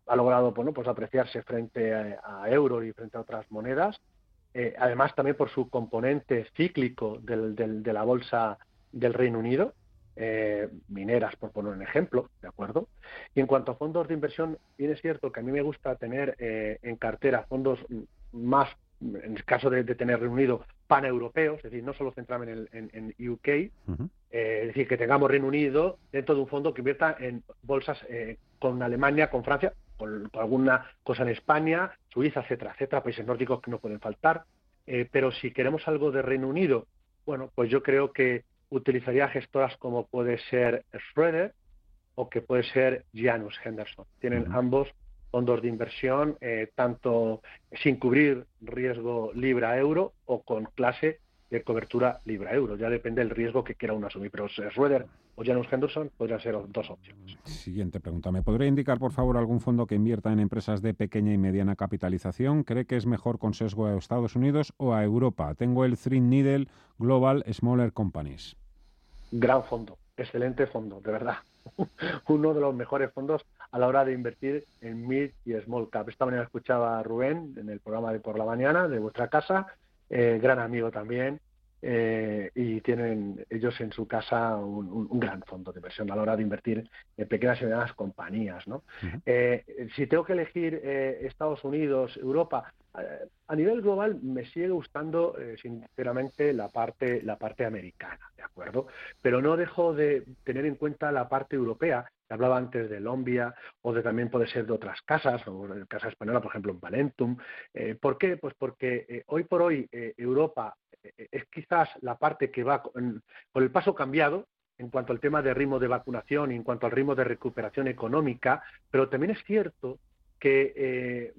ha logrado bueno, pues apreciarse frente a, euro y frente a otras monedas. Eh, además, también por su componente cíclico de la bolsa del Reino Unido, eh, mineras, por poner un ejemplo, ¿de acuerdo? Y en cuanto a fondos de inversión, bien es cierto que a mí me gusta tener eh, en cartera fondos más, en el caso de, tener Reino Unido, paneuropeos, es decir, no solo centrarme en, el, en, UK, eh, es decir, que tengamos Reino Unido dentro de un fondo que invierta en bolsas con Alemania, con Francia, alguna cosa en España, Suiza, etcétera, etcétera, países nórdicos que no pueden faltar. pero si queremos algo de Reino Unido, bueno, pues yo creo que utilizaría gestoras como puede ser Schroeder o que puede ser Janus Henderson. Tienen ambos fondos de inversión, eh, tanto sin cubrir riesgo libra-euro o con clase de cobertura libra-euro. Ya depende del riesgo que quiera uno asumir. Pero Schroeder o Janus Henderson podrían ser dos opciones. Siguiente pregunta. ¿Me podría indicar, por favor, algún fondo que invierta en empresas de pequeña y mediana capitalización? ¿Cree que es mejor con sesgo a Estados Unidos o a Europa? Tengo el Three Needle Global Smaller Companies gran fondo, excelente fondo, de verdad. (laughs) uno de los mejores fondos a la hora de invertir en mid y small cap. Esta mañana escuchaba a Rubén en el programa de por la mañana de vuestra casa, eh, gran amigo también, eh, y tienen ellos en su casa un, gran fondo de inversión a la hora de invertir en pequeñas y medianas compañías. ¿no? Eh, si tengo que elegir eh, Estados Unidos, Europa, a nivel global me sigue gustando sinceramente la parte la parte americana, de acuerdo, pero no dejo de tener en cuenta la parte europea hablaba antes de Lombia o de también puede ser de otras casas, o de casa española, por ejemplo, en Valentum. Eh, ¿Por qué? Pues porque eh, hoy por hoy eh, Europa es quizás la parte que va con, el paso cambiado en cuanto al tema de ritmo de vacunación y en cuanto al ritmo de recuperación económica, pero también es cierto que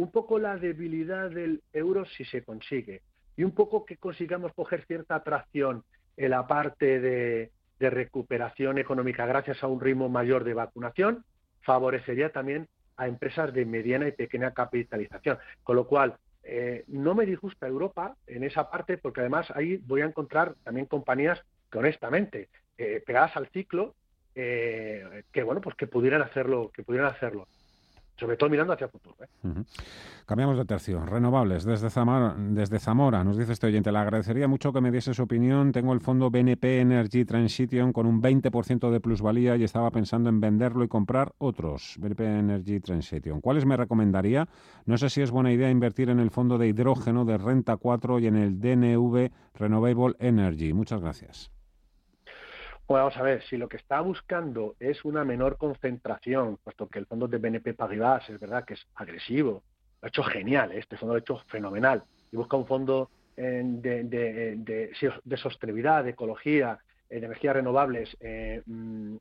un poco la debilidad del euro si se consigue y un poco que consigamos coger cierta atracción en la parte de, recuperación económica gracias a un ritmo mayor de vacunación, favorecería también a empresas de mediana y pequeña capitalización. Con lo cual, eh, no me disgusta Europa en esa parte, porque además ahí voy a encontrar también compañías que honestamente, eh, pegadas al ciclo, eh, que bueno, pues que pudieran hacerlo, que pudieran hacerlo sobre todo mirando hacia el futuro. ¿eh? Cambiamos de tercio. Renovables, desde Zamora, desde Zamora, nos dice este oyente, le agradecería mucho que me diese su opinión. Tengo el fondo BNP Energy Transition con un 20% de plusvalía y estaba pensando en venderlo y comprar otros. BNP Energy Transition. ¿Cuáles me recomendaría? No sé si es buena idea invertir en el fondo de hidrógeno de Renta 4 y en el DNV Renovable Energy. Muchas gracias. Pues vamos a ver, si lo que está buscando es una menor concentración, puesto que el fondo de BNP Paribas es verdad que es agresivo, lo ha hecho genial, ¿eh? este fondo lo ha hecho fenomenal, y busca un fondo eh, de, sostenibilidad, de ecología, eh, de energías renovables, mm,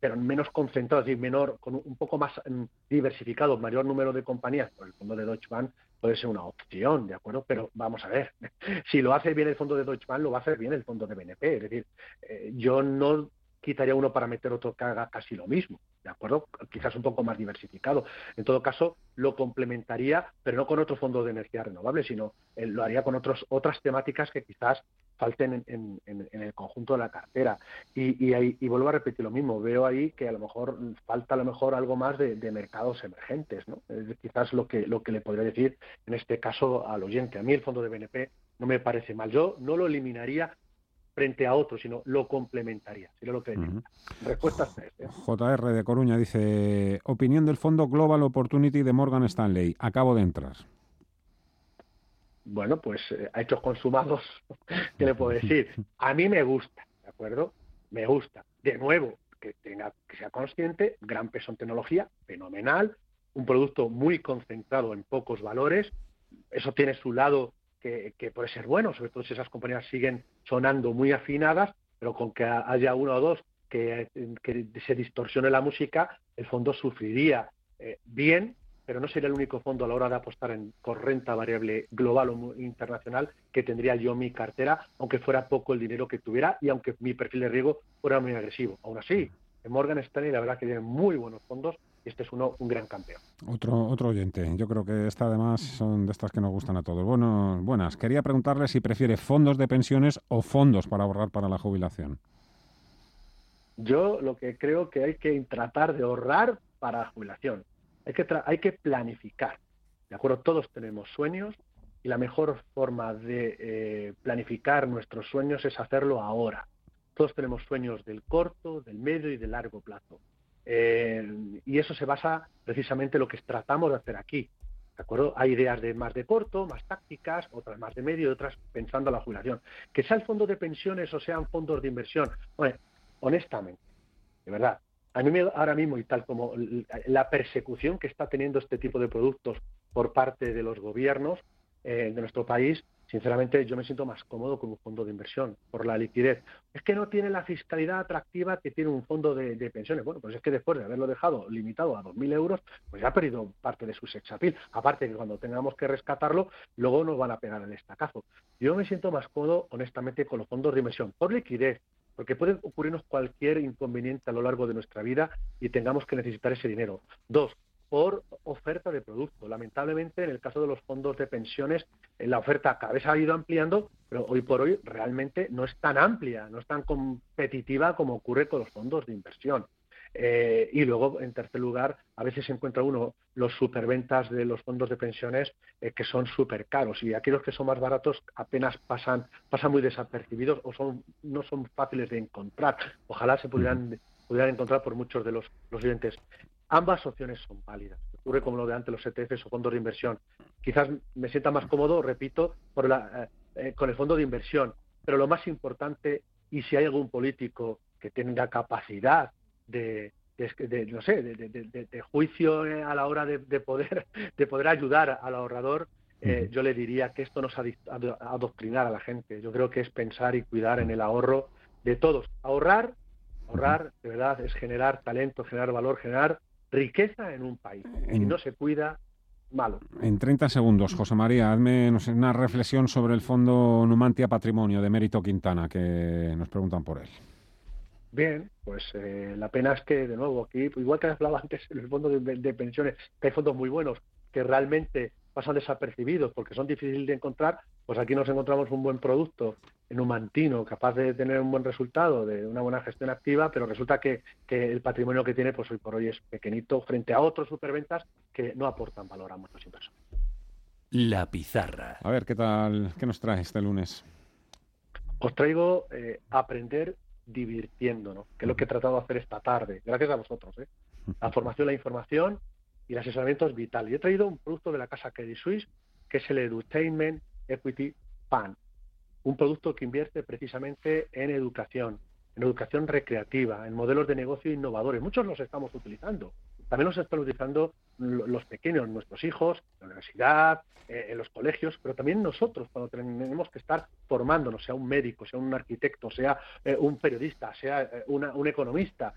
pero menos concentrado, es decir, menor, con un poco más mm, diversificado, mayor número de compañías, por el fondo de Deutsche Bank puede ser una opción, ¿de acuerdo? Pero vamos a ver, (laughs) si lo hace bien el fondo de Deutsche Bank, lo va a hacer bien el fondo de BNP. Es decir, eh, yo no quitaría uno para meter otro que haga casi lo mismo, ¿de acuerdo? Quizás un poco más diversificado. En todo caso, lo complementaría, pero no con otro fondo de energía renovable, sino eh, lo haría con otros, otras temáticas que quizás falten en, el conjunto de la cartera. Y, y, vuelvo a repetir lo mismo, veo ahí que a lo mejor falta a lo mejor algo más de, mercados emergentes, ¿no? Es quizás lo que, lo que le podría decir en este caso al oyente. A mí el fondo de BNP no me parece mal. Yo no lo eliminaría frente a otro, sino lo complementaría. Si lo que Respuesta ¿eh? JR de Coruña dice, opinión del fondo Global Opportunity de Morgan Stanley. Acabo de entrar bueno, pues eh, a hechos consumados, (laughs) ¿qué le puedo (laughs) decir? A mí me gusta, ¿de acuerdo? Me gusta. De nuevo, que tenga, que sea consciente, gran peso en tecnología, fenomenal, un producto muy concentrado en pocos valores, eso tiene su lado que, puede ser bueno, sobre todo si esas compañías siguen sonando muy afinadas, pero con que haya uno o dos que, se distorsione la música, el fondo sufriría eh, bien pero no sería el único fondo a la hora de apostar en con renta variable global o internacional que tendría yo mi cartera, aunque fuera poco el dinero que tuviera y aunque mi perfil de riesgo fuera muy agresivo. Aún así, en Morgan Stanley la verdad que tiene muy buenos fondos y este es uno un gran campeón. Otro, otro oyente. Yo creo que esta además son de estas que nos gustan a todos. Bueno, buenas. Quería preguntarle si prefiere fondos de pensiones o fondos para ahorrar para la jubilación. Yo lo que creo que hay que tratar de ahorrar para la jubilación hay que, planificar. ¿De acuerdo? Todos tenemos sueños y la mejor forma de eh, planificar nuestros sueños es hacerlo ahora. Todos tenemos sueños del corto, del medio y del largo plazo. Eh, y eso se basa precisamente en lo que tratamos de hacer aquí. ¿De acuerdo? Hay ideas de más de corto, más tácticas, otras más de medio y otras pensando en la jubilación. Que sea el fondo de pensiones o sean fondos de inversión. Bueno, honestamente, de verdad, a mí ahora mismo, y tal como la persecución que está teniendo este tipo de productos por parte de los gobiernos eh, de nuestro país, sinceramente yo me siento más cómodo con un fondo de inversión por la liquidez. Es que no tiene la fiscalidad atractiva que tiene un fondo de, pensiones. Bueno, pues es que después de haberlo dejado limitado a 2.000 euros, pues ya ha perdido parte de su sexapil. Aparte que cuando tengamos que rescatarlo, luego nos van a pegar el estacazo. Yo me siento más cómodo, honestamente, con los fondos de inversión por liquidez, porque puede ocurrirnos cualquier inconveniente a lo largo de nuestra vida y tengamos que necesitar ese dinero. Dos, por oferta de producto. Lamentablemente, en el caso de los fondos de pensiones, eh, la oferta cada vez ha ido ampliando, pero hoy por hoy realmente no es tan amplia, no es tan competitiva como ocurre con los fondos de inversión. Eh, y luego, en tercer lugar, a veces se encuentra uno los superventas de los fondos de pensiones eh, que son súper caros y aquellos que son más baratos apenas pasan, pasan muy desapercibidos o son, no son fáciles de encontrar. Ojalá se pudieran, pudieran encontrar por muchos de los, los clientes. Ambas opciones son válidas. Ocurre como lo de antes los ETFs o fondos de inversión. Quizás me sienta más cómodo, repito, por la, eh, con el fondo de inversión. Pero lo más importante, y si hay algún político que tenga capacidad de, no sé, de, juicio eh, a la hora de, poder, (laughs) de poder ayudar al ahorrador, eh, yo le diría que esto no es adoctrinar a la gente. Yo creo que es pensar y cuidar en el ahorro de todos. Ahorrar, ahorrar, de verdad, es generar talento, generar valor, generar riqueza en un país. Si no se cuida, malo. En 30 segundos, José María, hazme una reflexión sobre el Fondo Numantia Patrimonio de Mérito Quintana, que nos preguntan por él. Bien, pues eh, la pena es que, de nuevo, aquí, igual que hablaba antes en el fondo de, pensiones, que hay fondos muy buenos que realmente pasan desapercibidos porque son difíciles de encontrar, pues aquí nos encontramos un buen producto en un mantino capaz de tener un buen resultado, de una buena gestión activa, pero resulta que, que, el patrimonio que tiene, pues hoy por hoy es pequeñito frente a otros superventas que no aportan valor a muchos inversores. La pizarra. A ver, ¿qué tal? ¿Qué nos trae este lunes? Os traigo eh, aprender divirtiéndonos, que es lo que he tratado de hacer esta tarde, gracias a vosotros. ¿eh? La formación, la información y el asesoramiento es vital. Y he traído un producto de la casa Credit Suisse, que es el Edutainment Equity Fund, un producto que invierte precisamente en educación, en educación recreativa, en modelos de negocio innovadores. Muchos los estamos utilizando. También los están utilizando los pequeños, nuestros hijos, la universidad, eh, en los colegios, pero también nosotros cuando tenemos que estar formándonos, sea un médico, sea un arquitecto, sea eh, un periodista, sea eh, un economista,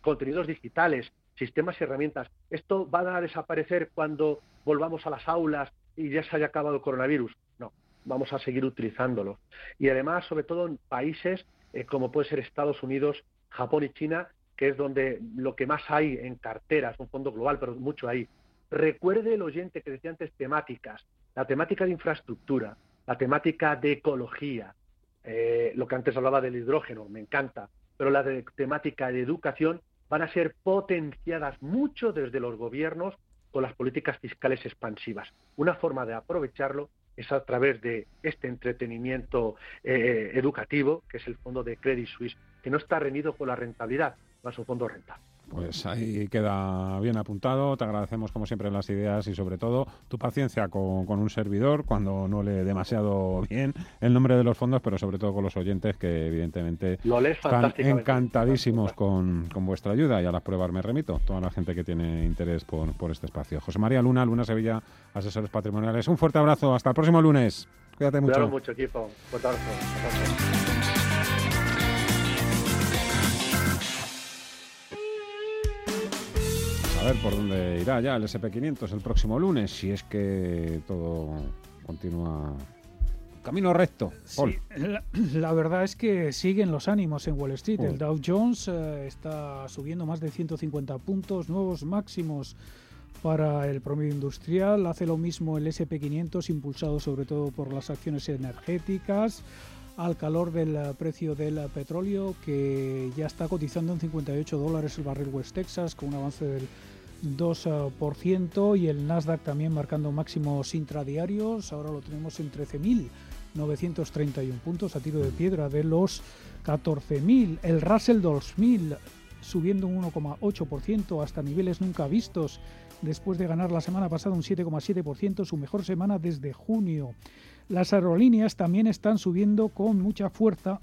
contenidos digitales, sistemas y herramientas. ¿Esto va a desaparecer cuando volvamos a las aulas y ya se haya acabado el coronavirus? No, vamos a seguir utilizándolo. Y además, sobre todo en países como puede ser Estados Unidos, Japón y China, que es donde lo que más hay en carteras, un fondo global, pero mucho ahí. Recuerde el oyente que decía antes temáticas, la temática de infraestructura, la temática de ecología, eh, lo que antes hablaba del hidrógeno, me encanta, pero la temática de educación van a ser potenciadas mucho desde los gobiernos con las políticas fiscales expansivas. Una forma de aprovecharlo es a través de este entretenimiento eh, educativo, que es el fondo de Credit Suisse, que no está reñido con la rentabilidad, va a su fondo rentable. Pues ahí queda bien apuntado. Te agradecemos, como siempre, las ideas y, sobre todo, tu paciencia con, un servidor cuando no lee demasiado bien el nombre de los fondos, pero sobre todo con los oyentes que, evidentemente, están encantadísimos con, vuestra ayuda. Y a las pruebas me remito. Toda la gente que tiene interés por, este espacio. José María Luna, Luna Sevilla, asesores patrimoniales. Un fuerte abrazo. Hasta el próximo lunes. Cuídate mucho. mucho, equipo. Fuerte abrazo. Ver por dónde irá ya el SP500 el próximo lunes, si es que todo continúa camino recto. la, verdad es que siguen los ánimos en Wall Street. El Dow Jones eh, está subiendo más de 150 puntos, nuevos máximos para el promedio industrial. Hace lo mismo el SP500, impulsado sobre todo por las acciones energéticas al calor del precio del petróleo que ya está cotizando en 58 dólares el barril West Texas con un avance del 2% y el Nasdaq también marcando máximos intradiarios. Ahora lo tenemos en 13.931 puntos a tiro de piedra de los 14.000. El Russell 2000 subiendo un 1,8% hasta niveles nunca vistos después de ganar la semana pasada un 7,7%, su mejor semana desde junio. Las aerolíneas también están subiendo con mucha fuerza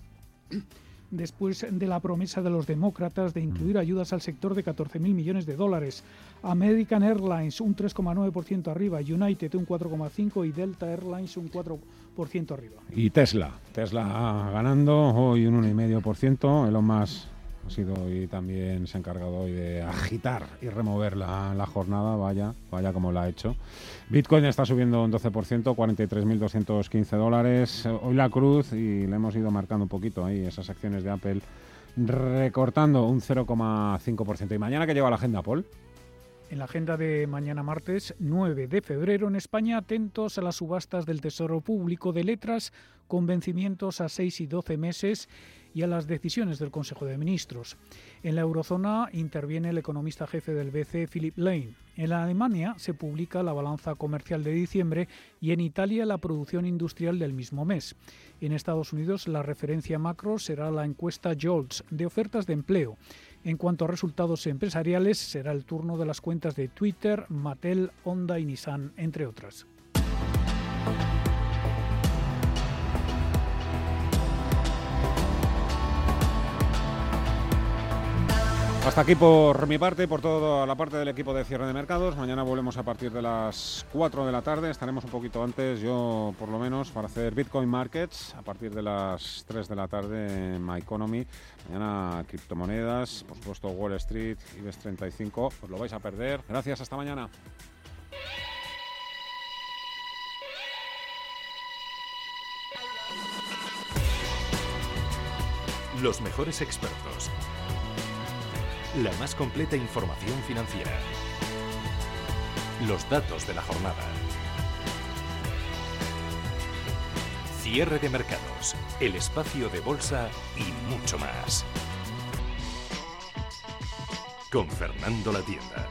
después de la promesa de los demócratas de incluir mm. ayudas al sector de 14.000 millones de dólares. American Airlines un 3,9% arriba, United un 4,5% y Delta Airlines un 4% arriba. Y Tesla, Tesla ganando hoy un 1,5%, lo más ha sido y también se ha encargado hoy de agitar y remover la, la, jornada, vaya, vaya como la ha hecho. Bitcoin está subiendo un 12%, 43.215 dólares. Hoy la cruz, y le hemos ido marcando un poquito ahí esas acciones de Apple, recortando un 0,5%. ¿Y mañana que lleva la agenda, Paul? En la agenda de mañana martes 9 de febrero en España, atentos a las subastas del Tesoro Público de Letras con vencimientos a 6 y 12 meses y a las decisiones del Consejo de Ministros. En la eurozona interviene el economista jefe del BCE, Philip Lane. En Alemania se publica la balanza comercial de diciembre y en Italia la producción industrial del mismo mes. En Estados Unidos la referencia macro será la encuesta JOLTS de ofertas de empleo. En cuanto a resultados empresariales, será el turno de las cuentas de Twitter, Mattel, Honda y Nissan, entre otras. Hasta aquí por mi parte, por toda la parte del equipo de cierre de mercados. Mañana volvemos a partir de las 4 de la tarde. Estaremos un poquito antes, yo por lo menos, para hacer Bitcoin Markets a partir de las 3 de la tarde en My Economy. Mañana criptomonedas, por supuesto Wall Street, IBEX 35. Os lo vais a perder. Gracias, hasta mañana. Los mejores expertos la más completa información financiera. Los datos de la jornada. Cierre de mercados, el espacio de bolsa y mucho más. Con Fernando La Tienda.